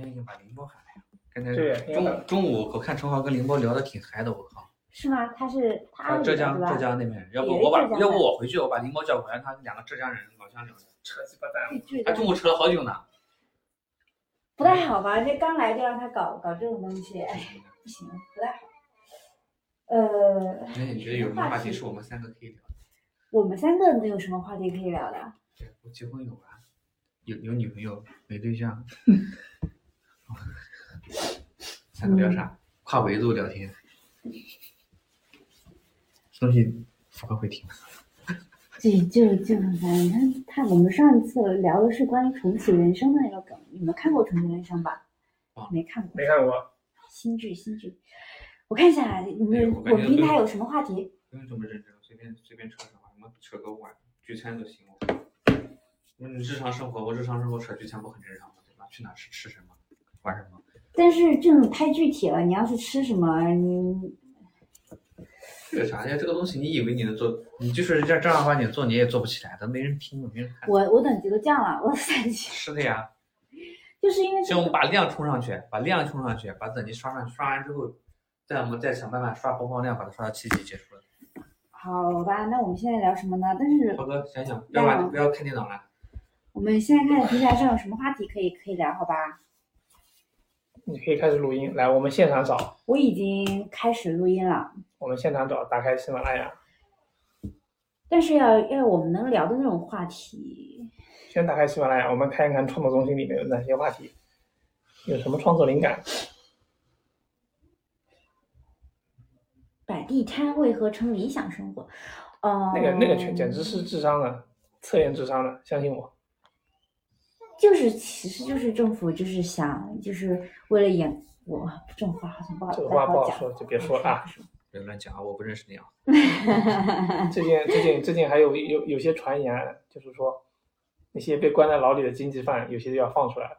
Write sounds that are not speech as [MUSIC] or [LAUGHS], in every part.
天已经把林波喊来了。刚才中午中午我看陈华跟林波聊的挺嗨的，我靠。是吗？他是他浙江浙江那边人，要不我把要不我回去我把林波叫回来，他两个浙江人老乡聊的。扯鸡巴蛋。对他中午扯了好久呢。不太好吧？这刚来就让他搞搞这种东西，哎，不行，不太好。呃，那你觉得有什么话题是我们三个可以聊的？我们三个能有什么话题可以聊的？对，我结婚有啊，有有女朋友，没对象。[LAUGHS] 三个聊啥？跨维度聊天。东西福哥会听。这就就反正他他我们上一次聊的是关于重启人生的那个梗，你们看过《重启人生》吧没看过。没看过，新剧新剧，我看一下你哎们我们平台有什么话题？不用这么认真，随便随便扯扯吧，什么扯个碗、聚餐都行。嗯，日常生活，我日常生活扯聚餐不很正常吗？对吧？去哪吃吃什么，玩什么？但是这种太具体了，你要是吃什么，你这个啥呀？这个东西你以为你能做，你就是这正儿八经做你也做不起来的，没人听，没人看。我我等级都降了，我三级，是的呀，[LAUGHS] 就是因为先我们把量冲上去，把量冲上去，把等级刷上去，刷完之后，再我们再想办法刷播放量，把它刷到七级结束了。好吧，那我们现在聊什么呢？但是涛哥，想想，要不然就，不要看电脑了。我们现在看平台上有什么话题可以可以聊，好吧？你可以开始录音。来，我们现场找，我已经开始录音了，我们现场找，打开喜马拉雅，但是要要我们能聊的那种话题，先打开喜马拉雅，我们看一看创作中心里面有哪些话题，有什么创作灵感。摆地摊为何成理想生活？呃，那个那个全简直是智商的，测验智商的，相信我。就是其实就是政府就是想就是为了掩我这种话好像不好这个话不好讲说就别说了啊别乱讲啊，我不认识你啊。[LAUGHS] 最近最近最近还有有有些传言，就是说那些被关在牢里的经济犯，有些就要放出来了。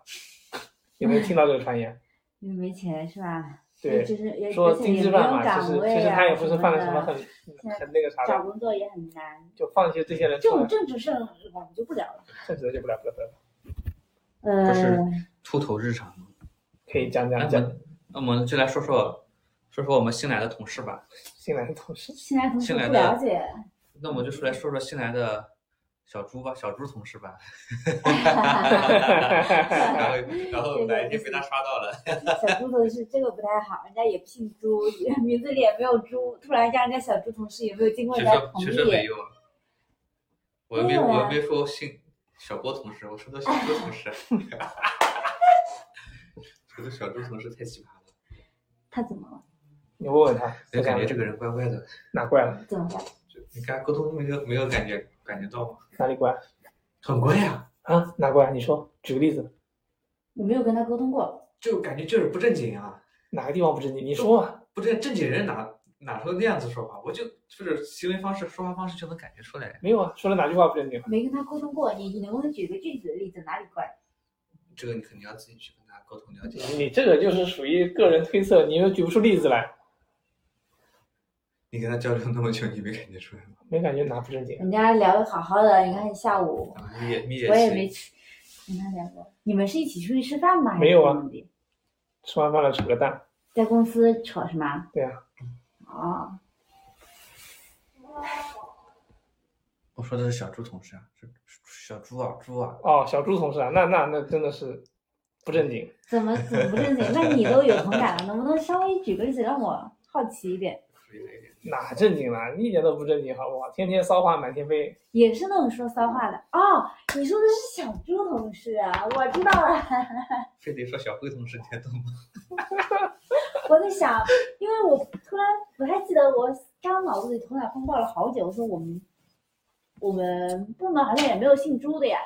有没有听到这个传言？因为没钱是吧？对就是也说经济犯嘛，其实其实啊他也不是犯了什什么很很那个啥找，工作也很难。就放一些这些人这种，政治事我们就不聊了。政治就不了不了不了，呃这，是秃头日常。可以讲那我讲讲那我们就来说说说说我们新来的同事吧。新来的同事。新来同事不新来的了解，那我们就出来说说新来的小猪吧，小猪同事吧。[LAUGHS] 然后然后哪一天被他刷到了，小猪同事这个不太好，人家也不姓朱，[LAUGHS] 名字里也没有猪，突然叫人家小猪同事，也没有经过确人家同实确实没意。有。我又没我又没说姓小郭同事，我说的小郭同事。这个小猪同事太奇葩了，他怎么了？你问问他，我感觉这个人怪怪的。[LAUGHS] 哪怪了？怎么了？就你跟他沟通没有没有感觉感觉到吗？哪里怪？很怪呀、啊，哪怪？你说，举个例子，我没有跟他沟通过。就感觉就是不正经啊。哪个地方不正经？你说嘛。不正正经人哪哪会那样子说话？我就就是行为方式、说话方式就能感觉出来。没有啊，说了哪句话不正经？没跟他沟通过，你你能不能举个具体的例子？哪里怪？这个你肯定要自己去跟他沟通了解。你这个就是属于个人推测，你又举不出例子来，你跟他交流那么久，你没感觉出来吗？没感觉哪不正经？人家聊的好好的，你看下午啊，蜜月蜜月我也没跟他聊过。你们是一起出去吃饭吗？没有啊吃完饭了扯个蛋，在公司扯是吗？对啊，哦，我说的是小猪同事啊，是小猪啊，猪啊。哦，小猪同事啊，那那那真的是不正经。怎么怎么不正经？那你都有同感了，能不能稍微举个例子让我好奇一点？[LAUGHS] 哪正经了？一点都不正经，好不好？天天骚话满天飞。也是那种说骚话的哦。你说的是小猪同事啊，我知道了。[LAUGHS] 非得说小辉同事，你还懂吗？[LAUGHS] 我在想，因为我突然不太记得，我刚脑子里头脑风暴了好久。我说我们我们部门好像也没有姓朱的呀。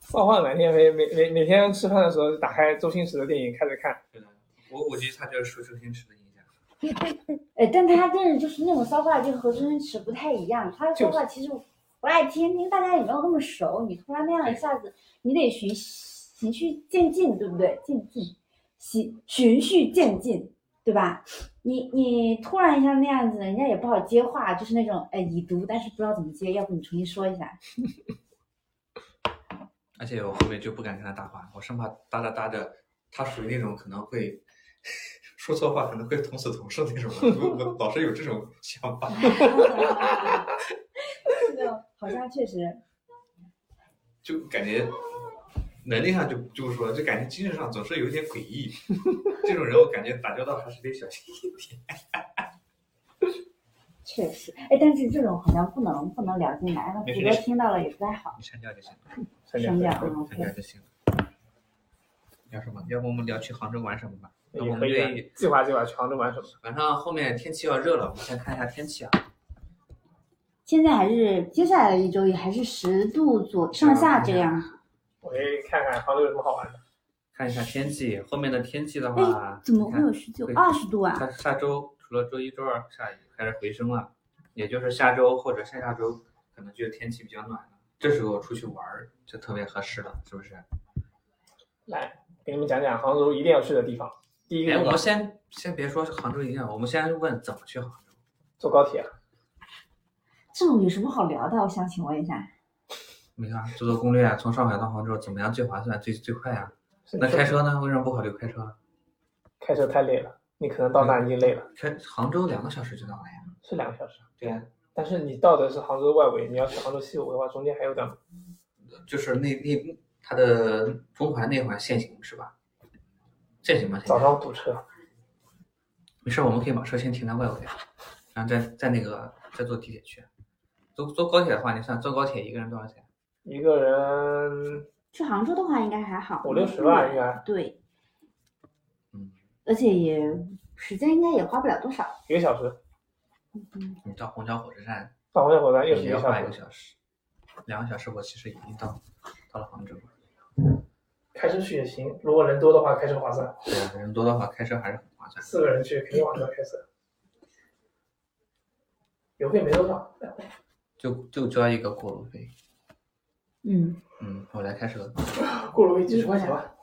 骚话满天飞，每每每天吃饭的时候打开周星驰的电影开始看，对的，我估计他就是受周星驰的影响。[LAUGHS] 哎，但他真的就是那种骚话，就和周星驰不太一样。他的骚话其实不爱听，因为大家也没有那么熟。你突然那样一下子，你得循循序渐进，对不对？渐进，循循序渐进，对吧？你你突然一下那样子，人家也不好接话，就是那种哎已读，但是不知道怎么接，要不你重新说一下。[LAUGHS] 而且我后面就不敢跟他搭话，我生怕搭着搭着，他属于那种可能会 [LAUGHS] 说错话，可能会捅死同事那种，我我老是有这种想法。[LAUGHS] 这个好像确实，就感觉能力上就就是说，就感觉精神上总是有一点诡异。[LAUGHS] 这种人我感觉打交道还是得小心一点。[LAUGHS] 确实，哎，但是这种好像不能不能聊进来，那谷歌没事没事听到了也不太好。你删掉就行删掉，嗯删掉。就行了。聊什么？要不我们聊去杭州玩什么吧？那我也可以啊们愿意计划计划去杭州玩什么？晚上后面天气要热了，我们先看一下天气啊。现在还是接下来的一周也还是十度左上下这样。我给你看看杭州有什么好玩的。看一下天气，后面的天气的话，哎，怎么会有十九会二十度啊？下下周除了周一、周二下雨开始回升了，也就是下周或者下下周可能就天气比较暖了，这时候出去玩儿就特别合适了，是不是？来，给你们讲讲杭州一定要去的地方。第一个哎，我们先先别说杭州一定要，我们先问怎么去杭州。坐高铁，这种有什么好聊的？我想请问一下。没看做做攻略啊，从上海到杭州怎么样最划算、最最快啊？那开车呢？为什么不考虑开车？开车太累了，你可能到那已经累了，开杭州两个小时就到了呀。是两个小时。对呀、但是你到的是杭州外围，你要去杭州西部的话，中间还有点。就是那那它的中环那环限行是吧？限行吗？早上堵车，没事，我们可以把车先停在外围，然后再再那个再坐地铁去。坐坐高铁的话，你算坐高铁一个人多少钱？一个人去杭州的话应该还好，五六十万，应该对，嗯，而且也时间应该也花不了多少。一个小时。嗯，你到虹桥火车站到虹桥火车站又是一也要花一个个小时。小时，两个小时我其实已经到到了杭州了。开车去也行，如果人多的话，开车划算。对啊，人多的话开车还是很划算。四个人去肯定划算开车。油费没多少，就就交一个过路费。嗯，嗯，我来开车。[LAUGHS] 过路费几十块钱吧。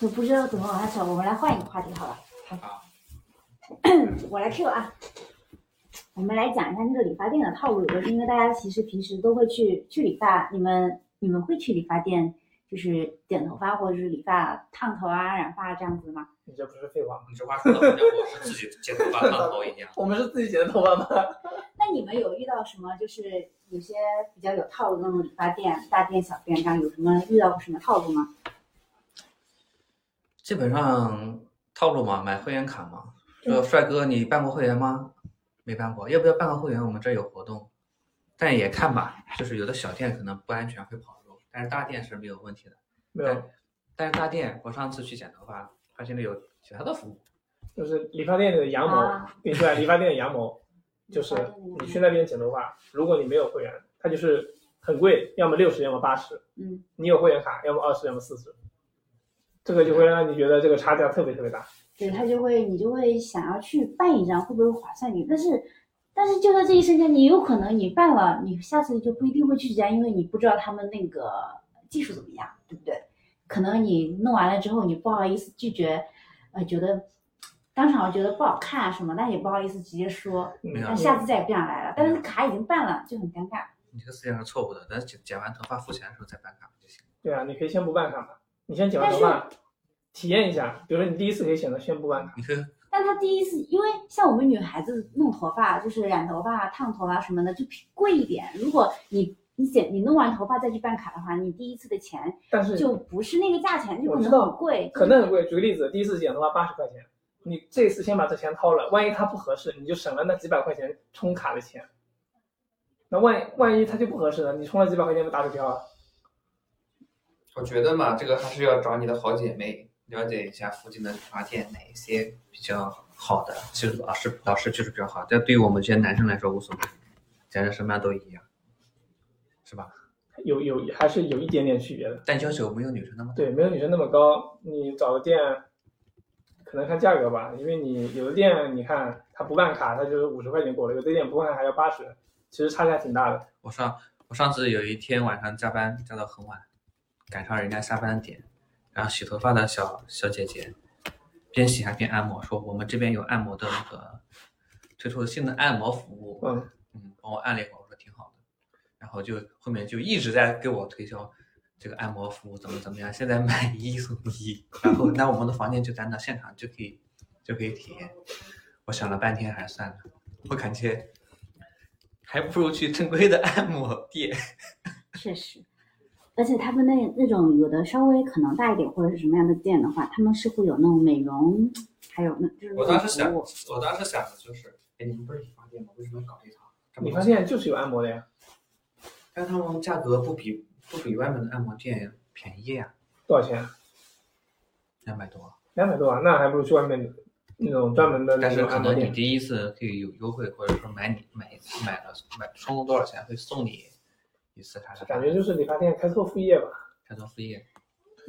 我不知道怎么往下走，我们来换一个话题好了。好，[COUGHS] 我来 Q 啊，我们来讲一下那个理发店的套路，因为大家其实平时都会去去理发，你们你们会去理发店就是剪头发或者是理发、烫头啊、染发这样子吗？你这不是废话吗？你这话说的好像我是自己剪头发烫头一样。[LAUGHS] 我们是自己剪的头发吗？[LAUGHS] 那你们有遇到什么就是有些比较有套路的那种理发店、大店、小店这样有什么遇到过什么套路吗？基本上套路嘛，买会员卡嘛。说帅哥，你办过会员吗？没办过，要不要办个会员？我们这有活动。但也看吧，就是有的小店可能不安全会跑路，但是大店是没有问题的。没有，但是大店，我上次去剪头发，发现了有其他的服务。就是理发店里的羊毛，啊跟你说啊，理发店的羊毛，就是你去那边剪头发，如果你没有会员，它就是很贵，要么六十，要么八十。嗯，你有会员卡，要么二十，要么四十。这个就会让你觉得这个差价特别特别大。对他就会你就会想要去办一张，会不会划算点？但是但是就在这一瞬间，你有可能你办了，你下次就不一定会去这家，因为你不知道他们那个技术怎么样，对不对？可能你弄完了之后，你不好意思拒绝，呃，觉得当场觉得不好看啊什么，但也不好意思直接说，那下次再也不想来了。但是卡已经办了，就很尴尬。你这个思想是错误的，等剪剪完头发付钱的时候再办卡就行。对啊，你可以先不办卡嘛，你先剪完头发体验一下，比如说你第一次可以选择先不办卡。你可以但他第一次，因为像我们女孩子弄头发，就是染头发、烫头发什么的，就贵一点。如果你你剪你弄完头发再去办卡的话，你第一次的钱但是就不是那个价钱，就可能很贵。可能很贵。举个例子，第一次剪头发八十块钱，你这次先把这钱掏了，万一它不合适，你就省了那几百块钱充卡的钱。那万一万一它就不合适了，你充了几百块钱不打水漂啊？我觉得嘛，这个还是要找你的好姐妹了解一下附近的理发店哪一些比较好的，其实老师老师就是比较好。但对于我们这些男生来说无所谓，剪成什么样都一样，是吧？有有还是有一点点区别的。但要求没有女生那么。对，没有女生那么高。你找个店，可能看价格吧，因为你有的店，你看他不办卡，他就是五十块钱过了；有的店不办卡还要八十，其实差价挺大的。我上我上次有一天晚上加班加到很晚，赶上人家下班点，然后洗头发的小小姐姐边洗还边按摩，说我们这边有按摩的那个推出了新的按摩服务，嗯，嗯，帮我按了一会儿，我说挺好的。然后就后面就一直在给我推销这个按摩服务怎么怎么样，现在买一送一，然后那我们的房间就在那现场就可以就可以体验。我想了半天还是算了，我感觉还不如去正规的按摩店。[LAUGHS] 确实，而且他们那那种有的稍微可能大一点或者是什么样的店的话，他们是会有那种美容，还有那就是我当时想，我当时想的就是，哎，你们不是理发店吗？为什么要搞这套？理发店就是有按摩的呀，但他们价格不比不比外面的按摩店便宜呀、多少钱？两百多。两百多啊，那还不如去外面那种专门的那但是可能你。第一次可以有优惠，或者说买你买一次买了买充了多少钱会送你一次啥啥。感觉就是理发店开拓副业吧？开拓副业，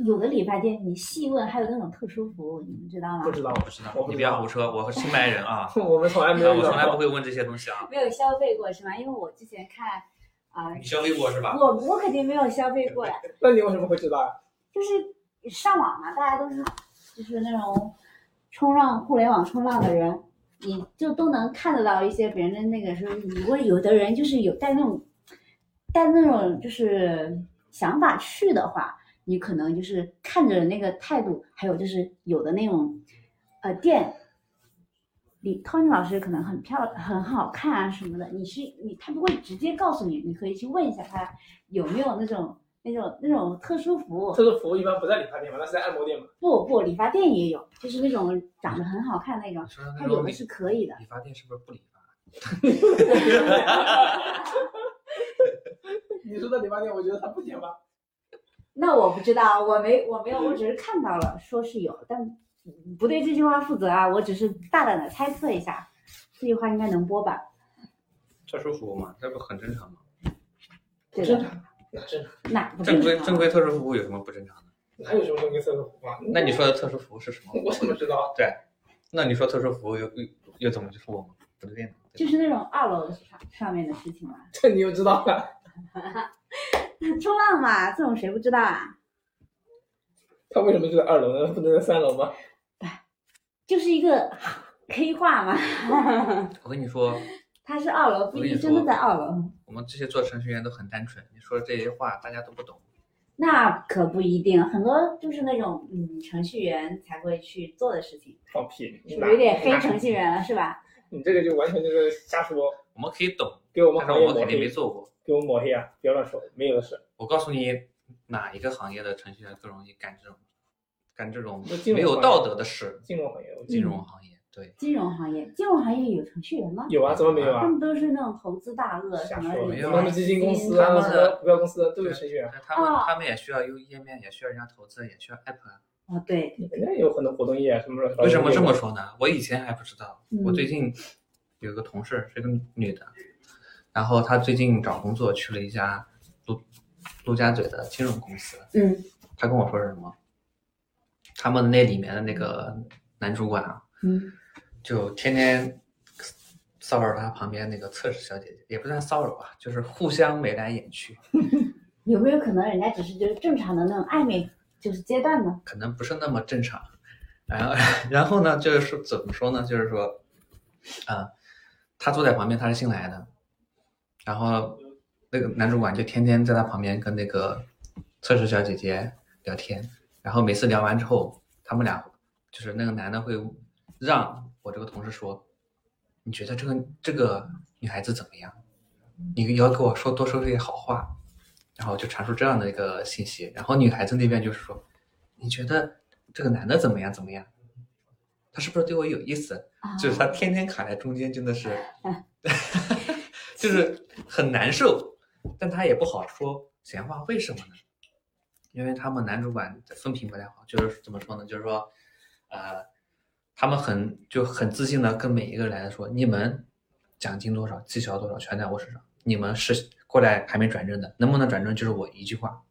有的理发店你细问还有那种特殊服务，你们知道吗？不知道我，不知道我，不你不要胡说，我是清白人啊，[LAUGHS] 我们从来没有遇我从来不。会问这些东西啊。没有消费过是吗？因为我之前看啊、你消费过是吧？我我肯定没有消费过呀，[LAUGHS] 那你为什么会知道啊？就是上网嘛，大家都是就是那种冲浪互联网冲浪的人，你就都能看得到一些别人的那个说，你问有的人就是有带那种带那种就是想法去的话，你可能就是看着那个态度，还有就是有的那种呃店。李 Tony 老师可能很漂亮、很好看啊什么的，你是你他不会直接告诉你，你可以去问一下他有没有那种那种那种特殊服务。特殊服务一般不在理发店嘛，那是在按摩店嘛。不不，理发店也有，就是那种长得很好看那种你，说的它那种理有的是可以的。理发店是不是不理发？你说的理发店，我觉得他不剪吧？那我不知道，我没我没有，我只是看到了，说是有，但不对这句话负责啊，我只是大胆的猜测一下，这句话应该能播吧？特殊服务嘛，这不很正常吗？对的，正常，哪正常？哪不正规正规特殊服务有什么不正常的？哪有什么正规特殊服务啊？那你说的特殊服务是什么？我怎么知道？对，那你说特殊服务又又又怎么就是我们不对呢？就是那种二楼上上面的事情嘛，这 [LAUGHS] 你又知道了？[LAUGHS] 冲浪嘛，这种谁不知道啊？他为什么就在二楼呢？不能在三楼吗？[LAUGHS] 就是一个黑话嘛，我跟你说，[LAUGHS] 他是二楼，不一定真的在二楼。我们这些做程序员都很单纯，你说的这些话大家都不懂。那可不一定，很多就是那种嗯程序员才会去做的事情，放屁！你是不哪是有点黑程序？员了，是吧？你这个就完全就是瞎说，我们可以懂，给我们但是行业抹我肯定没，做过。给我们抹黑啊！不要乱说，没有的事。我告诉你，哪一个行业的程序员更容易干这种干这种没有道德的事？金融行业，金融行业，对，金融行业，金融行业有程序员吗？有啊，怎么没有啊？他们都是那种投资大鳄，什么瞎说，没有他们基金公司啊，他们什么股票公司都有程序员，他们哦他们也需要用页面，也需要人家投资，也需要 app 啊。哦，对，人家有很多活动页啊，什么乱七八糟为什么这么说呢？我以前还不知道，嗯我最近有个同事是个女的，然后他最近找工作去了一家陆陆家嘴的金融公司，嗯他跟我说是什么？他们那里面的那个男主管啊，嗯，就天天骚扰他旁边那个测试小姐姐，也不算骚扰吧，就是互相眉来眼去，[LAUGHS] 有没有可能人家只是就是正常的那种暧昧就是阶段呢？可能不是那么正常。然后，然后呢，就是说怎么说呢？就是说，啊、他坐在旁边，他是新来的，然后那个男主管就天天在他旁边跟那个测试小姐姐聊天，然后每次聊完之后，他们俩就是那个男的会让我这个同事说，你觉得这个这个女孩子怎么样？你要给我说多说这些好话，然后就传输这样的一个信息，然后女孩子那边就是说，你觉得这个男的怎么样怎么样？他是不是对我有意思？啊，就是他天天卡在中间，真的是，[LAUGHS] 就是很难受，但他也不好说闲话，为什么呢？因为他们男主管风评不太好，就是怎么说呢？就是说，呃，他们很就很自信的跟每一个来说，你们奖金多少，绩效多少，全在我手上，你们是过来还没转正的，能不能转正就是我一句话，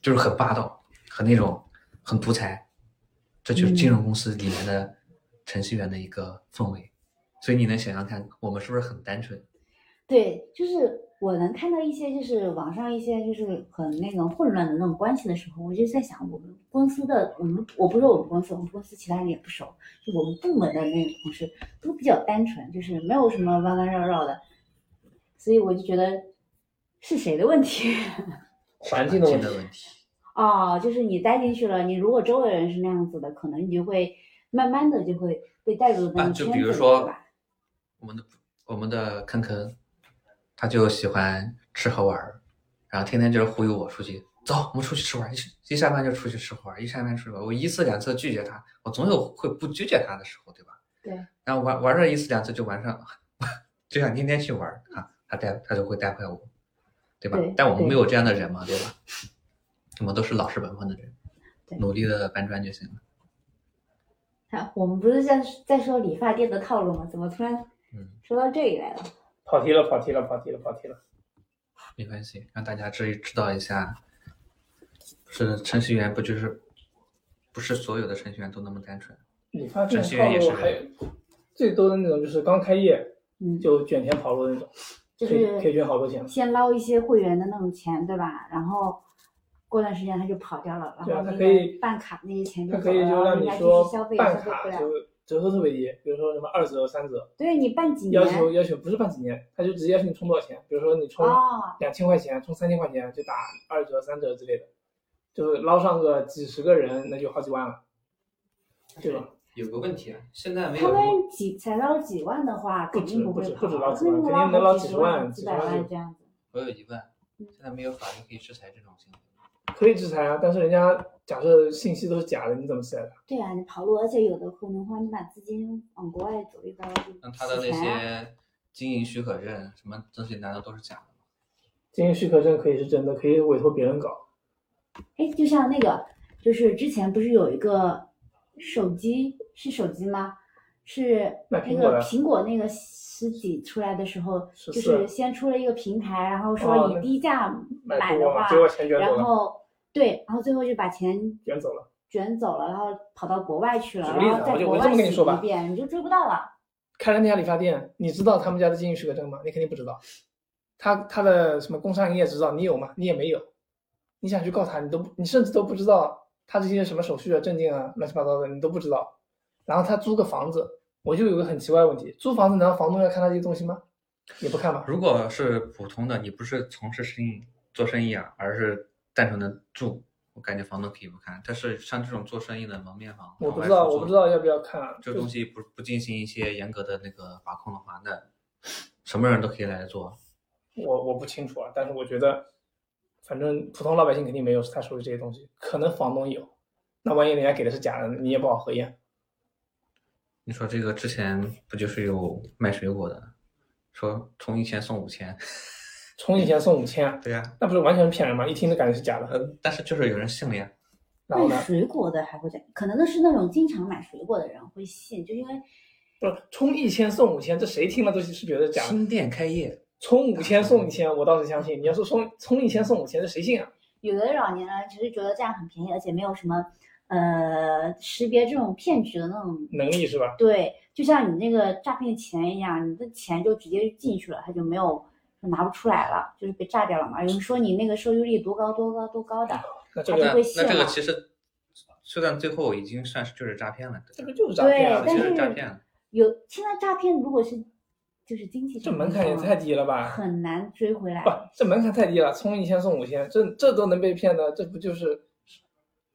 就是很霸道，很那种很独裁，这就是金融公司里面的程序员的一个氛围。所以你能想象看，我们是不是很单纯？对，就是我能看到一些就是网上一些就是很那种混乱的那种关系的时候，我就在想，我们公司的我们我不是我们公司，我们公司其他人也不熟，就我们部门的那个同事都比较单纯，就是没有什么弯弯绕绕的，所以我就觉得是谁的问题？[LAUGHS] 环境的问题。哦，就是你待进去了，你如果周围人是那样子的，可能你就会慢慢的就会被带入那啊，个圈子里，就比如说？我们的我们的坑坑，他就喜欢吃喝玩儿，然后天天就是忽悠我出去，走，我们出去吃玩儿，一一下班就出去吃喝玩儿，一下班出去玩儿。我一次两次拒绝他，我总有会不拒绝他的时候，对吧？对。然后玩玩上一次两次就玩上，[LAUGHS] 就想天天去玩儿啊，他带他就会带坏我，对吧？对但我们没有这样的人嘛，对吧？[LAUGHS] 我们都是老实本分的人，努力的搬砖就行了。啊，我们不是在在说理发店的套路吗？怎么突然嗯，说到这里来了？跑题了，跑题了，跑题了，跑题了。没关系，让大家知知道一下，是程序员不就是不是所有的程序员都那么单纯。你发店程序员也是套路还有最多的那种就是刚开业嗯，就卷钱跑路的那种，就可以可以卷好多钱。先捞一些会员的那种钱，对吧？然后过段时间他就跑掉了，然后可以个办卡那些钱他就走了，可以就让然后人家继你说续消费消费不了。卡就折扣特别低，比如说什么二折、三折，对你办几年要求要求不是办几年，他就直接要求你充多少钱，比如说你充哦，两千块钱，充三千块钱就打二折、三折之类的，就是捞上个几十个人，那就好几万了，对吧？有个问题啊，现在没有他们几才捞几万的话，不肯定止不止会跑，不止捞几万肯定能捞几十万几百几十万就万这样子。我有疑问，现在没有法律可以制裁这种行为。可以制裁啊，但是人家假设信息都是假的，你怎么写的？对啊，你跑路，而且有的可能话，你把资金往国外走一走，就那他的那些经营许可证什么这些，难道都是假的吗？经营许可证可以是真的，可以委托别人搞。哎，就像那个，就是之前不是有一个手机是手机吗？是那个苹果那个实体出来的时候，就是先出了一个平台，然后哦说以低价买的话然后对，然后最后就把钱卷走了。卷走了，然后跑到国外去了，举个例然后在国子啊我就我这么外洗跟你说吧一遍，你就追不到了。开了那家理发店，你知道他们家的经营许可证吗？你肯定不知道。他他的什么工商营业执照你有吗？你也没有。你想去告他，你都不你甚至都不知道他这些什么手续啊、证件啊、乱七八糟的，你都不知道。然后他租个房子，我就有个很奇怪的问题：租房子难道房东要看他这些东西吗？也不看吧。如果是普通的，你不是从事生意做生意啊，而是单纯的住，我感觉房东可以不看。但是像这种做生意的门面房，我不知道，我不知道要不要看啊。这东西不不进行一些严格的那个把控的话，那什么人都可以来做。我我不清楚啊，但是我觉得，反正普通老百姓肯定没有他说的这些东西，可能房东有。那万一人家给的是假的，你也不好核验。你说这个之前不就是有卖水果的，说充一千送五千？充一千送五千，对呀、那不是完全是骗人吗？一听就感觉是假的。呃，但是就是有人信了呀。然后呢卖，水果的还会这样，可能那是那种经常买水果的人会信，就因为不是充一千送五千，这谁听了都是觉得假的。新店开业，充五千送一千，我倒是相信。你要说充充一千送五千，这谁信啊？有的老年人其实觉得这样很便宜，而且没有什么呃识别这种骗局的那种。能力是吧？对，就像你那个诈骗钱一样，你的钱就直接进去了，他就没有拿不出来了，就是被炸掉了嘛。有人说你那个收益率多高多高多高的，那这个那那这个其实，就算最后已经算是就是诈骗了，这个就是诈骗了！其实对但是诈骗了。有现在诈骗如果是就是经济这门槛也太低了吧？很难追回来不。，这门槛太低了，充一千送五千，这这都能被骗的，这不就是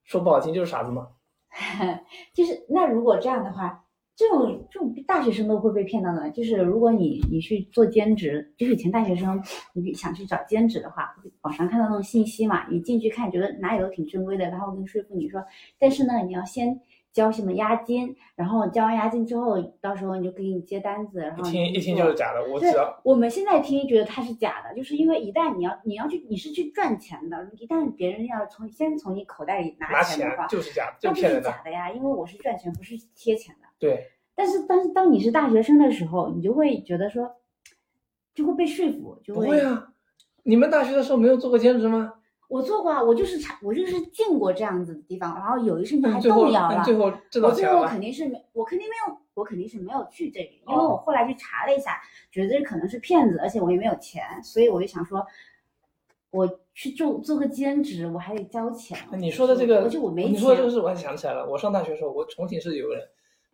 说不好听就是傻子吗？[LAUGHS] 就是那如果这样的话，这种这种大学生都会被骗到的。就是如果你你去做兼职，就是以前大学生你想去找兼职的话，网上看到那种信息嘛，你进去看觉得哪里都挺正规的，然后跟说服你说，但是呢，你要先交什么押金，然后交完押金之后，到时候你就给你接单子，然后一后听一听就是假的，我只对要，我们现在听觉得它是假的，就是因为一旦你要你要去你是去赚钱的，一旦别人要从先从你口袋里拿拿钱钱的话，就是假的，那就是。假的呀，因为我是赚钱，不是贴钱的。对，但是，但是当你是大学生的时候，你就会觉得说，就会被说服，就不会啊！你们大学的时候没有做过兼职吗？我做过啊，我就是查，我就是进过这样子的地方，然后有一瞬间还动摇了。最后挣我最后？肯定是没，我肯定没有，我肯定是没有去这里，因为哦我后来去查了一下，觉得这可能是骗子，而且我也没有钱，所以我就想说，我去做做个兼职，我还得交钱。那你说的这个，而且我没钱。你说的这个事，我还想起来了。我上大学的时候，我重庆是有个人，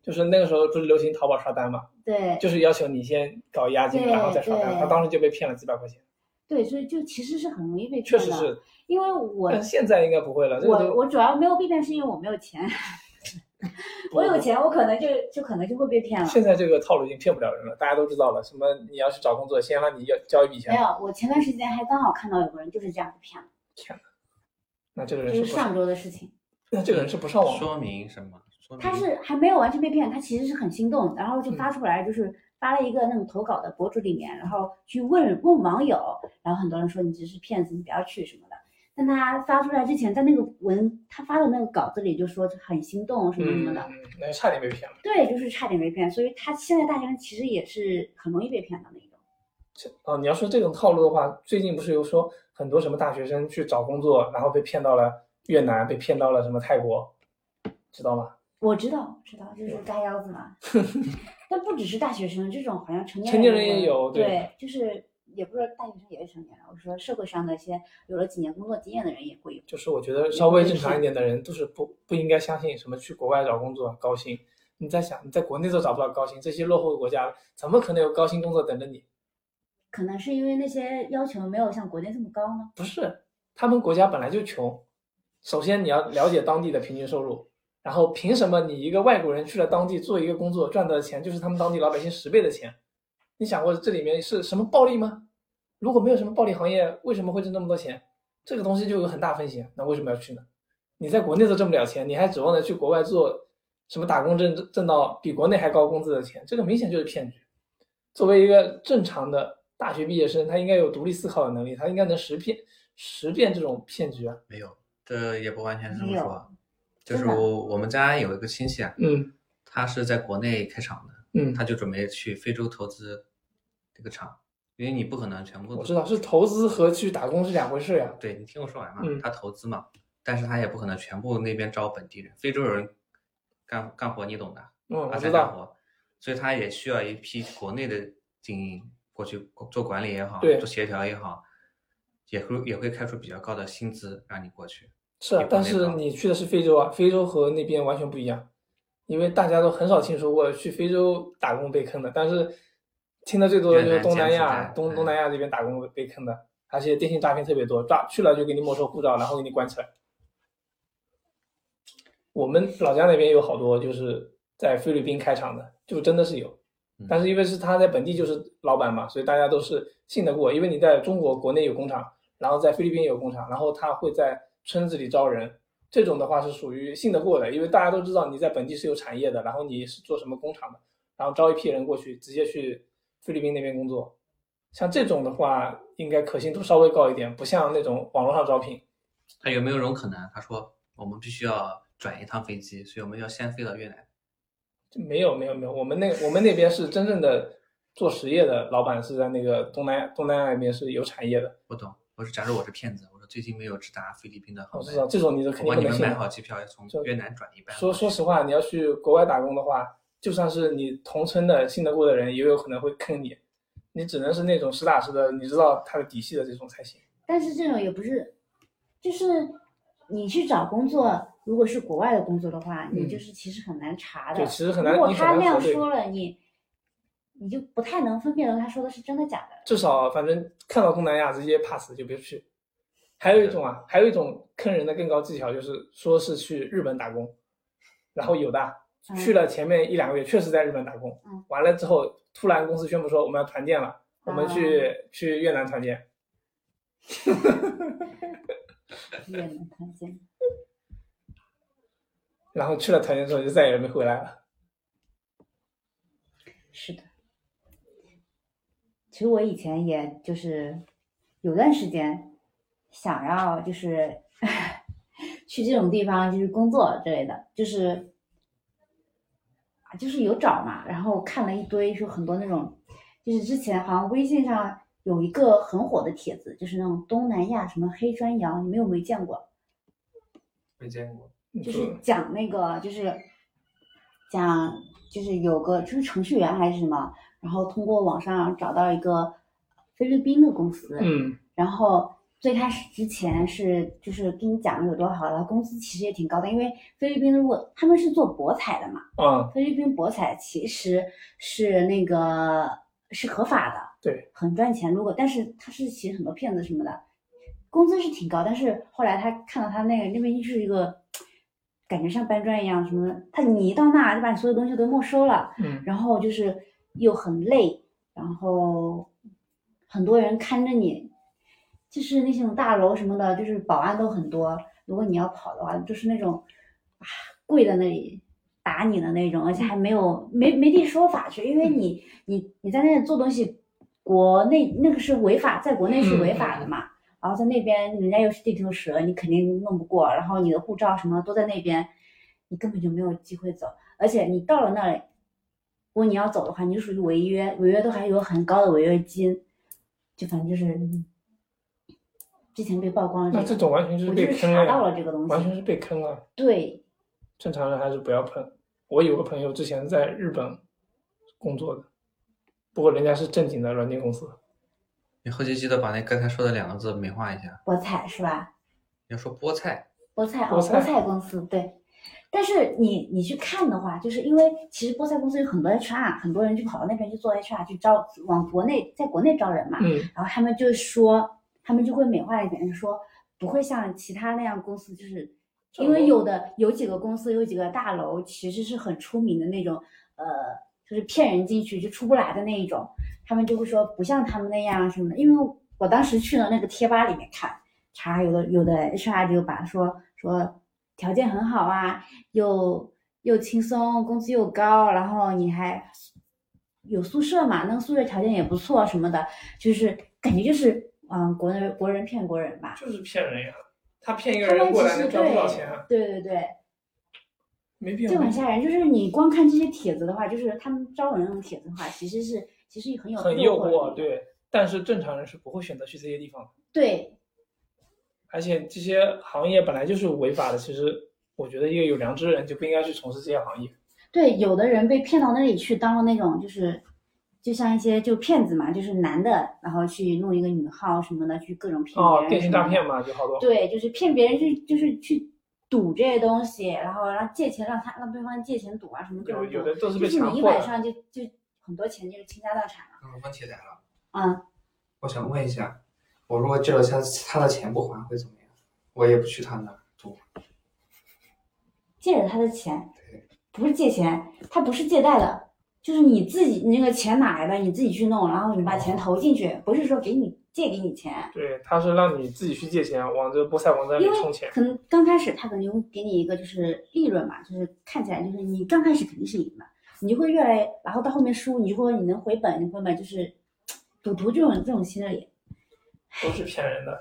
就是那个时候不是流行淘宝刷单嘛，对，就是要求你先搞押金，然后再刷单。他当时就被骗了几百块钱。对，所以就其实是很容易被确骗的。实是，因为我但现在应该不会了。这个我我主要没有被骗，是因为我没有钱。[LAUGHS] 我有钱，我可能就就可能就会被骗了。现在这个套路已经骗不了人了，大家都知道了。什么你要去找工作，先让你要交一笔钱没，有，我前段时间还刚好看到有个人就是这样被骗了，那这个人是是上，周的事情。那这个人是不上网。说明什么？他是还没有完全被骗，他其实是很心动，然后就嗯发出来，就是发了一个那种投稿的博主里面，然后去问问网友，然后很多人说你这是骗子，你不要去什么的。但他发出来之前，在那个文他发的那个稿子里就说很心动什么什么的，嗯，那就差点被骗了。对，就是差点被骗。所以他现在大学生其实也是很容易被骗的那种。这啊，你要说这种套路的话，最近不是有说很多什么大学生去找工作，然后被骗到了越南，被骗到了什么泰国，知道吗？我知道，我知道，就是嘎腰子嘛。[LAUGHS] 但不只是大学生，这种好像成年成年人也有对对，就是也不是大学生也是成年人，我说社会上的一些有了几年工作经验的人也会有。就是我觉得稍微正常一点的人都是不不应该相信什么去国外找工作高薪。你在想，你在国内都找不到高薪，这些落后的国家怎么可能有高薪工作等着你？可能是因为那些要求没有像国内这么高呢。不是，他们国家本来就穷。首先你要了解当地的平均收入，然后凭什么你一个外国人去了当地做一个工作赚到的钱就是他们当地老百姓十倍的钱？你想过这里面是什么暴利吗？如果没有什么暴利行业，为什么会挣那么多钱？这个东西就有很大风险，那为什么要去呢？你在国内都挣不了钱，你还指望着去国外做什么打工挣挣到比国内还高工资的钱？这个明显就是骗局。作为一个正常的大学毕业生，他应该有独立思考的能力，他应该能识骗识辨这种骗局啊。没有，这也不完全是这么说。就是我我们家有一个亲戚啊，嗯他是在国内开厂的，嗯，他就准备去非洲投资这个厂，因为你不可能全部我知道是投资和去打工是两回事呀。对你听我说完嘛，嗯他投资嘛，但是他也不可能全部那边招本地人，非洲人干干活你懂的，嗯，我阿知道。塞干活，所以他也需要一批国内的精英过去做管理也好，做协调也好，也会也会开出比较高的薪资让你过去。是啊但是你去的是非洲啊，非洲和那边完全不一样，因为大家都很少听说过去非洲打工被坑的，但是听的最多的就是东南亚、东嗯东南亚这边打工被坑的，而且电信诈骗特别多，抓去了就给你没收护照，然后给你关起来。我们老家那边有好多就是在菲律宾开厂的，就真的是有嗯，但是因为是他在本地就是老板嘛，所以大家都是信得过，因为你在中国国内有工厂，然后在菲律宾也有工厂，然后他会在村子里招人，这种的话是属于信得过的，因为大家都知道你在本地是有产业的，然后你是做什么工厂的，然后招一批人过去，直接去菲律宾那边工作。像这种的话，应该可信度稍微高一点，不像那种网络上招聘。他有没有种可能？他说我们必须要转一趟飞机，所以我们要先飞到越南。没有没有没有，我们那我们那边是真正的做实业的老板是在那个东南亚东南亚那边是有产业的。我懂，我是假如我是骗子，我说最近没有直达菲律宾的航班，我知道这种你是肯定不能。买好机票，要从就越南转一班。说说实话，你要去国外打工的话，就算是你同村的信得过的人，也有可能会坑你。你只能是那种实打实的，你知道他的底细的这种才行。但是这种也不是，就是你去找工作，如果是国外的工作的话，你嗯就是其实很难查的。对，其实很难，如果他那样。说了，你你就不太能分辨出他说的是真的假的。至少反正看到东南亚直接 pass 就别去。还有一种啊，还有一种坑人的更高技巧，就是说是去日本打工，然后有的嗯去了前面一两个月确实在日本打工嗯，完了之后突然公司宣布说我们要团建了，我们去去越南团建，[LAUGHS] 越南团建，然后去了团建之后就再也没回来了。是的。其实我以前也就是有段时间想要就是 [LAUGHS] 去这种地方就是工作之类的，就是啊就是有找嘛，然后看了一堆，就很多那种，就是之前好像微信上有一个很火的帖子，就是那种东南亚什么黑砖窑，你们有没有见过？没见过，就是讲那个，就是讲就是有个就是程序员还是什么，然后通过网上找到一个菲律宾的公司，嗯然后最开始之前是就是跟你讲的有多好，然后工资其实也挺高的，因为菲律宾如果他们是做博彩的嘛，嗯。菲律宾博彩其实是那个是合法的，对，很赚钱。如果但是他是写很多骗子什么的，工资是挺高，但是后来他看到他那个那边就是一个感觉像搬砖一样什么的，他你一到那就把你所有东西都没收了，嗯，然后就是又很累，然后很多人看着你，就是那种大楼什么的，就是保安都很多。如果你要跑的话，就是那种啊跪在那里打你的那种，而且还没有没没地说法去，因为你你你在那里做东西，国内那个是违法，在国内是违法的嘛。然后在那边人家又是地头蛇，你肯定弄不过。然后你的护照什么都在那边，你根本就没有机会走。而且你到了那里，如果你要走的话，你就属于违约，违约都还有很高的违约金，就反正就是之前被曝光了、这个。那这种完全就是被就是查到坑了这个东西。完全是被坑了。对，正常人还是不要碰。我有个朋友之前在日本工作的，不过人家是正经的软件公司。你后期记得把那刚才说的两个字美化一下，菠菜是吧？你要说菠菜，菠菜哦，菠菜菠菜公司对。但是你你去看的话，就是因为其实菠菜公司有很多 HR，很多人就跑到那边去做 HR，去招往国内在国内招人嘛。嗯，然后他们就说，他们就会美化一点，就说不会像其他那样公司，就是因为有的有几个公司有几个大楼其实是很出名的那种，呃，就是骗人进去就出不来的那一种，他们就会说不像他们那样什么的。因为我当时去了那个贴吧里面看，查有的有的 HR 就把说说条件很好啊，又又轻松，工资又高，然后你还有宿舍嘛，那个宿舍条件也不错什么的，就是感觉就是嗯，国人国人骗国人吧。就是骗人呀。他骗一个人过来能赚多少钱啊？对对对，没必要。就很吓人。就是你光看这些帖子的话，就是他们招人那种帖子的话，其实是其实很有很诱诱惑，对。但是正常人是不会选择去这些地方的，对而且这些行业本来就是违法的。其实我觉得一个有良知的人就不应该去从事这些行业。对，有的人被骗到那里去当了那种就是。就像一些就骗子嘛，就是男的，然后去弄一个女号什么的，去各种骗别哦，人。电信诈骗。嘛，就好多。对，就是骗别人去，就是去赌这些东西，然后然后借钱让他让对方借钱赌啊什么各有种。有的都是被就是你一。晚上就就很多钱就是倾家荡产了。那个问题来了，嗯，我想问一下，我如果借了他他的钱不还会怎么样？我也不去他那儿赌，借了他的钱对，不是借钱，他不是借贷的，就是你自己你那个钱哪来的，你自己去弄，然后你把钱投进去，不是说给你借给你钱。对，他是让你自己去借钱，往这菠菜网站里充钱。可能刚开始他可能会给你一个就是利润嘛，就是看起来就是你刚开始肯定是赢的，你就会越来，然后到后面输，你就会你能回本，你回本就是赌徒这种这种心理。都是骗人的，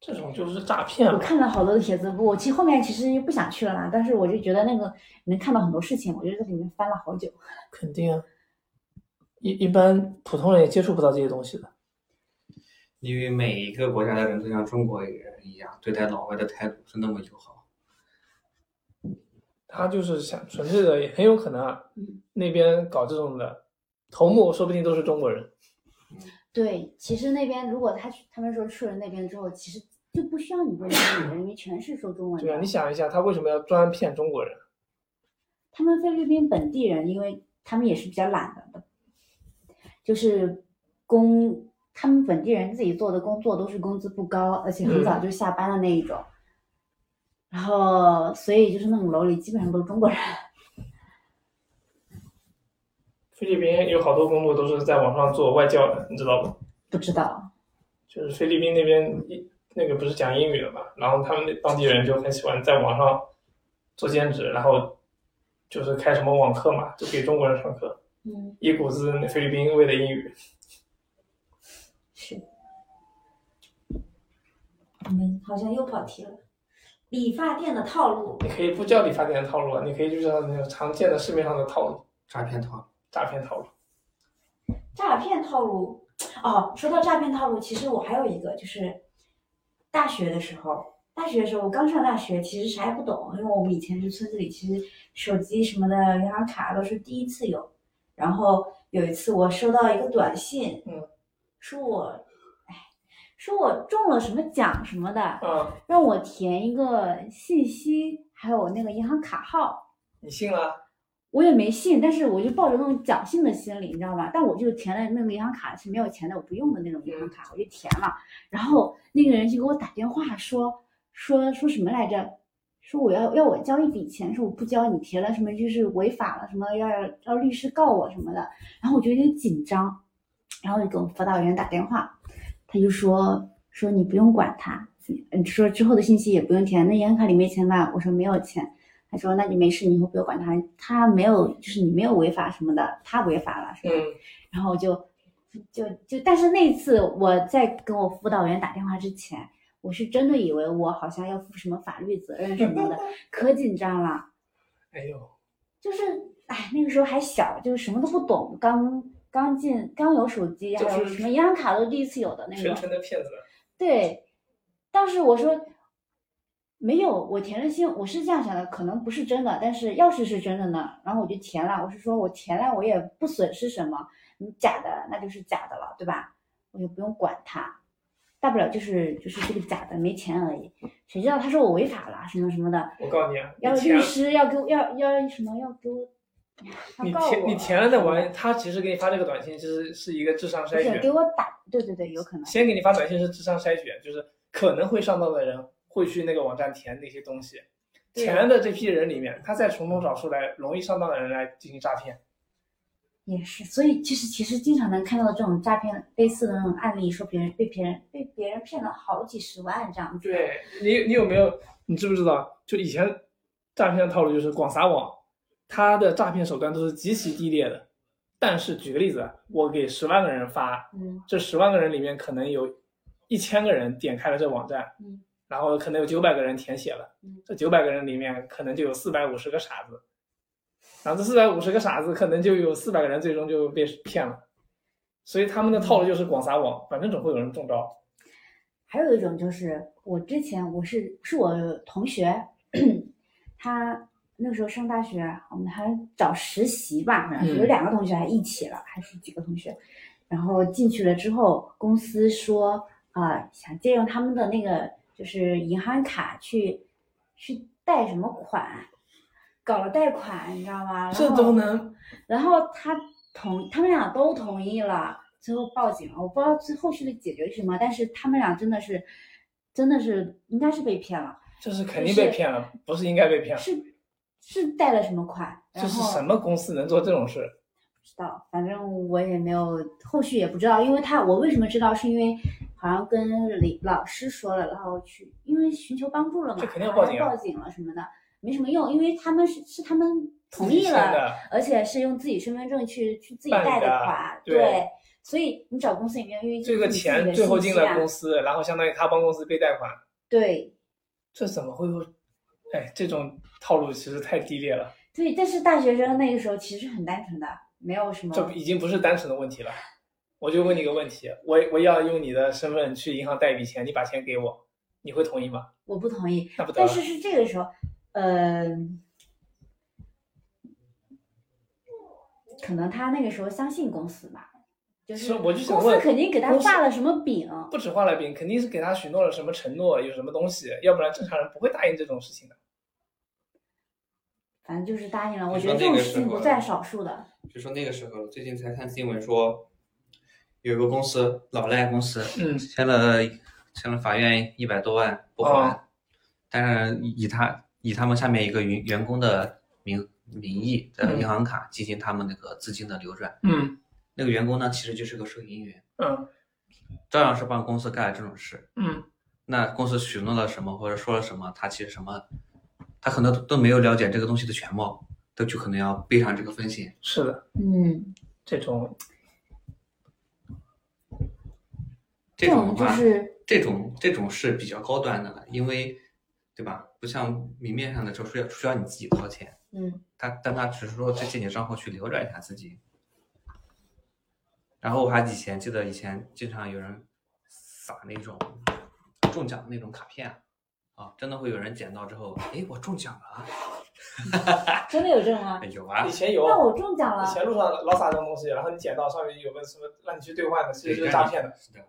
这种就是诈骗我。看了好多的帖子，我其实后面其实不想去了啦，但是我就觉得那个能看到很多事情，我就在里面翻了好久。[LAUGHS] 肯定啊，一一般普通人也接触不到这些东西的。因为每一个国家的人都像中国人一样，对待老外的态度是那么友好。他就是想纯粹的，也很有可能啊嗯，那边搞这种的头目，说不定都是中国人。对，其实那边如果他去，他们说去了那边之后，其实就不需要你会英语了，因为全是说中文对啊，你。想一下，他为什么要专骗中国人？他们菲律宾本地人，因为他们也是比较懒的，就是工，他们本地人自己做的工作都是工资不高，而且很早就下班的那一种。然后，所以就是那种楼里基本上都是中国人。菲律宾有好多工作都是在网上做外教的，你知道不？不知道，就是菲律宾那边一那个不是讲英语的嘛，然后他们那当地人就很喜欢在网上做兼职，然后就是开什么网课嘛，就给中国人上课，嗯，一股子那菲律宾味的英语。是。我们好像又跑题了。理发店的套路，你可以不叫理发店的套路啊，你可以就叫那种常见的市面上的套路，诈骗套路，诈骗套路。诈骗套路。哦，说到诈骗套路，其实我还有一个，就是大学的时候，大学的时候我刚上大学，其实啥也不懂，因为我们以前是村子里，其实手机什么的、银行卡都是第一次有。然后有一次我收到一个短信，嗯，说我，哎，说我中了什么奖什么的，嗯，让我填一个信息，还有那个银行卡号。你信了？我也没信，但是我就抱着那种侥幸的心理，你知道吧？但我就填了那个银行卡是没有钱的，我不用的那种银行卡，我就填了。然后那个人就给我打电话说说说什么来着？说我要要我交一笔钱，说我不交你填了什么就是违法了，什么要要律师告我什么的。然后我就有点紧张，然后就给我辅导员打电话，他就说说你不用管他，嗯，说之后的信息也不用填。那银行卡里没钱吧？我说没有钱。他说那你没事，你以后不要管他，他没有就是你没有违法什么的，他违法了是吧？嗯，然后我就就就，但是那次我在跟我辅导员打电话之前。我是真的以为我好像要负什么法律责任什么的，[LAUGHS] 可紧张了。哎呦，就是哎，那个时候还小，就是什么都不懂，刚刚进，刚有手机，还有什么银行卡都第一次有的那种。纯纯的骗子。对，当时我说没有，我填了信，我是这样想的，可能不是真的，但是要是是真的呢，然后我就填了。我是说我填了，我也不损失什么，你假的那就是假的了，对吧？我就不用管他。大不了就是就是这个假的没钱而已，谁知道他说我违法了什么什么的。我告诉你啊，要律师要给我要要什么要给我。你填你填了那玩意，他其实给你发这个短信，其实是一个智商筛选。给我打，对对对，有可能。先给你发短信是智商筛选，就是可能会上当的人会去那个网站填那些东西，填的这批人里面，他再从中找出来容易上当的人来进行诈骗。也是，所以其实其实经常能看到这种诈骗类似的那种案例，说别人被别人被别人骗了好几十万这样子。对你，你有没有？你知不知道？就以前诈骗的套路就是广撒网，他的诈骗手段都是极其低劣的。但是举个例子，我给十万个人发，嗯，这十万个人里面可能有一千个人点开了这网站，嗯，然后可能有九百个人填写了，嗯，这九百个人里面可能就有四百五十个傻子。然后这四百五十个傻子，可能就有四百个人最终就被骗了，所以他们的套路就是广撒网，反正总会有人中招。还有一种就是，我之前我是是我同学，他那个时候上大学，我们还找实习吧，有两个同学还一起了，还是几个同学，然后进去了之后，公司说啊，想借用他们的那个就是银行卡去去贷什么款。搞了贷款，你知道吗？这都能。然后他同他们俩都同意了，最后报警了。我不知道最后续的解决是什么，但是他们俩真的是，真的是应该是被骗了。这是肯定被骗了，不是应该被骗了。是是贷了什么款？这是什么公司能做这种事？不知道，反正我也没有后续也不知道，因为他我为什么知道？是因为好像跟李老师说了，然后去因为寻求帮助了嘛，这肯定要报警，报警了什么的。没什么用，因为他们是是他们同意了，而且是用自己身份证去去自己贷的款，对，所以你找公司也没有，因为这个钱最后进了公司，然后相当于他帮公司背贷款，对，这怎么会有？哎，这种套路其实太低劣了。对，但是大学生那个时候其实很单纯的，没有什么。这已经不是单纯的问题了。我就问你个问题，我我要用你的身份去银行贷一笔钱，你把钱给我，你会同意吗？我不同意。那不得。但是是这个时候。呃，可能他那个时候相信公司吧，就是公司肯定给他画了什么饼，不止画了饼，肯定是给他许诺了什么承诺，有什么东西，要不然正常人不会答应这种事情的。反正就是答应了，我觉得这种事情不在少数的。就说那个时候，最近才看新闻说，有个公司老赖公司，嗯，签了签了法院一百多万不还，但是以他。以他们下面一个员员工的名名义的银行卡进行他们那个资金的流转，嗯，那个员工呢其实就是个收银员，嗯，照样是帮公司干了这种事，嗯，那公司许诺了什么或者说了什么，他其实什么，他可能都没有了解这个东西的全貌，都就可能要背上这个风险。是的，嗯，这种，这种就是这种这种是比较高端的了，因为。对吧？不像明面上的，就是要需要你自己掏钱。嗯，他但他只是说在借你账户去流转一下资金。然后我还以前记得以前经常有人撒那种中奖的那种卡片啊，真的会有人捡到之后，哎，我中奖了。[LAUGHS] 真的有这种吗？有啊，以前有。那我中奖了。以前路上老撒这种东西，然后你捡到上面有个什么让你去兑换的，其实就是诈骗的。是的。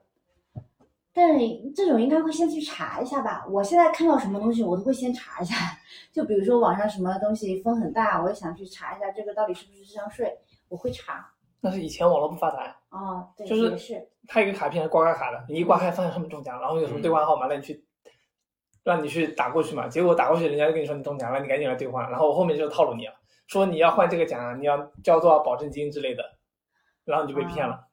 但这种应该会先去查一下吧。我现在看到什么东西，我都会先查一下。[LAUGHS] 就比如说网上什么东西风很大，我也想去查一下这个到底是不是智商税，我会查。那是以前网络不发达呀，哦，对，就是也是。它有一个卡片是刮刮卡的，你一刮开发现上面中奖，然后有什么兑换号码，让你去让你去打过去嘛。结果打过去，人家就跟你说你中奖了，你赶紧来兑换。然后我后面就套路你了，说你要换这个奖，你要交多少保证金之类的，然后你就被骗了。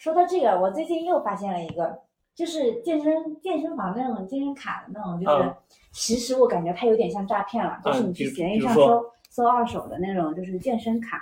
说到这个，我最近又发现了一个，就是健身健身房那种健身卡的那种，就是、嗯其实我感觉它有点像诈骗了，就是你去闲鱼上搜搜二手的那种，就是健身卡，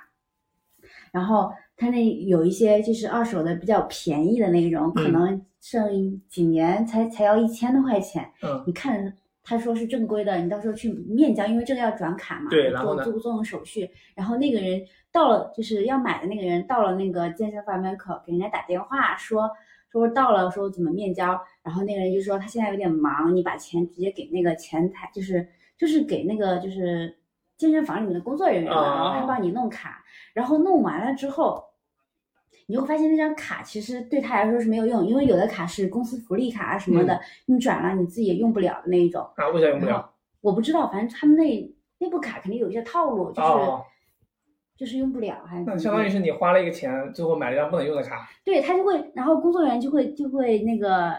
然后它那有一些就是二手的比较便宜的那种，可嗯能剩几年才才要一千多块钱，嗯你看。他说是正规的，你到时候去面交，因为这个要转卡嘛，对做做做种手续。然后那个人到了，就是要买的那个人到了那个健身房门口，给人家打电话说说到了，说怎么面交。然后那个人就说他现在有点忙，你把钱直接给那个前台，就是就是给那个就是健身房里面的工作人员然后他帮你弄卡。然后弄完了之后，你就会发现那张卡其实对他来说是没有用，因为有的卡是公司福利卡啊什么的，嗯你转了你自己也用不了的那一种。啊，为啥用不了？我不知道，反正他们那那部卡肯定有一些套路，就是、哦，就是用不了，还相当于是你花了一个钱，最后买了一张不能用的卡。对他就会，然后工作人员就会就会那个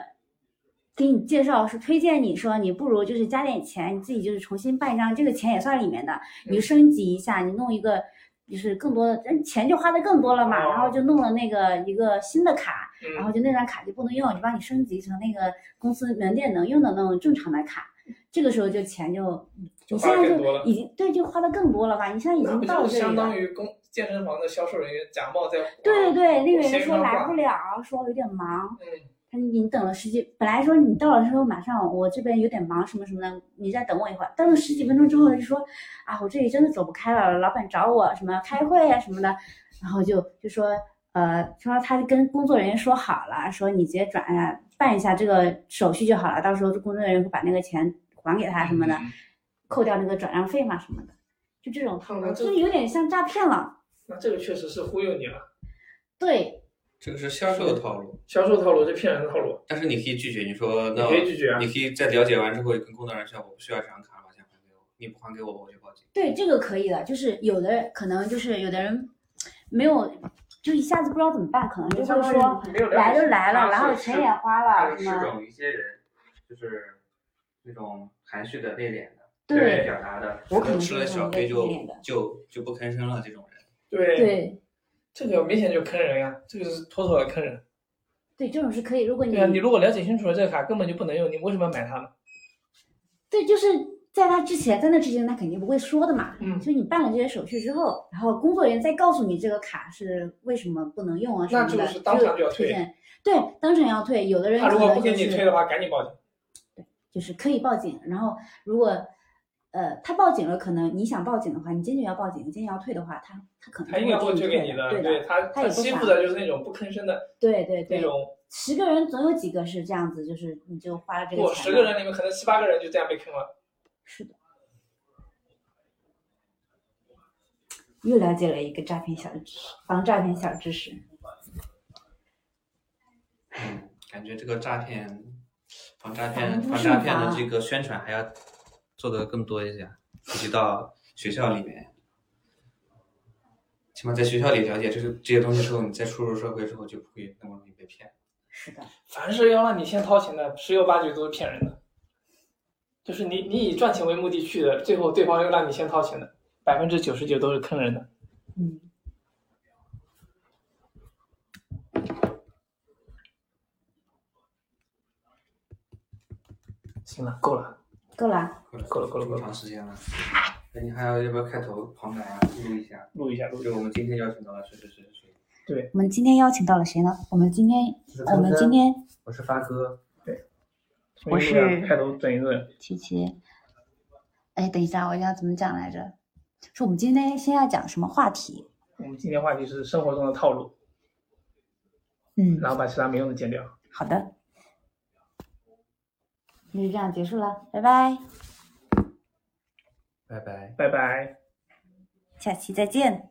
给你介绍，是推荐你说你不如就是加点钱，你自己就是重新办一张，这个钱也算里面的，你就升级一下，你弄一个就是更多的，嗯钱就花的更多了嘛，哦然后就弄了那个一个新的卡，嗯，然后就那张卡就不能用，就帮你升级成那个公司门店能用的那种正常的卡，这个时候就钱就就你现在就已经对就花的更多了吧？你现在已经到这里就相当。于公健身房的销售人员假冒在对对对，那个人说来不了，说有点忙。嗯他说你等了十几，本来说你到了之后马上我这边有点忙什么什么的，你再等我一会儿。等了十几分钟之后就说啊，我这里真的走不开了，老板找我什么开会啊什么的，然后就就说呃说他跟工作人员说好了，说你直接转啊办一下这个手续就好了，到时候工作人员会把那个钱还给他什么的，嗯扣掉那个转让费嘛什么的，就这种套路，这就是有点像诈骗了。那这个确实是忽悠你了，对，这个是销售的套路，销售套路是骗人的套路。但是你可以拒绝，你说那你可以拒绝啊你可以在了解完之后跟工作人员说，我不需要这张卡，把钱还给我，你不还给我，我就报警。对，这个可以的，就是有的可能就是有的人没有，就一下子不知道怎么办，可能就会说来解就来了，然后钱也花了，什么是种一些人就是那种含蓄的、内敛的、对表达的，我可能吃了小亏就就就不吭声了，这种人。对，对这个明显就坑人呀，这个是妥妥的坑人。对，这种是可以。如果你对啊，你如果了解清楚了这个卡根本就不能用，你为什么要买它呢？对，就是在他之前，在那之前他肯定不会说的嘛。嗯就你办了这些手续之后，然后工作人员再告诉你这个卡是为什么不能用啊什么的，那就是当场就要退。对，当场要退。有的人他如果不给你退的话，赶紧报警。对就是可以报警，然后如果呃他报警了，可能你想报警的话，你坚决要报警，你坚决要退的话，他他可能他应该不退给你的，对对他他欺负的就是那种不吭声的对对对，那种。十个人总有几个是这样子，就是你就花了这个不，钱，十个人里面可能七八个人就这样被坑了。是的，又了解了一个诈骗小知识，防诈骗小知识。嗯，感觉这个诈骗、防诈骗、防诈骗的这个宣传还要做的更多一些，普及到学校里面。起码在学校里了解这个这些东西之后，你再出入社会之后就不会那么容易被骗。是的，凡是要让你先掏钱的，十有八九都是骗人的。就是你你以赚钱为目的去的，最后对方又让你先掏钱的，百分之九十九都是坑人的。嗯，行了，够了。够了。够了够了够了够了长时间了。那你还要要不要开头旁白啊？录一下。录一下，录一下就。我们今天邀请到了谁谁谁谁谁。我们今天邀请到了谁呢？我们今天我们今天我是发哥。我是开头整一个。琪琪，哎，等一下，我要怎么讲来着？说我们今天先要讲什么话题？我们今天话题是生活中的套路，嗯，然后把其他没用的剪掉。好的，那就这样结束了，拜拜，拜拜。拜拜。下期再见。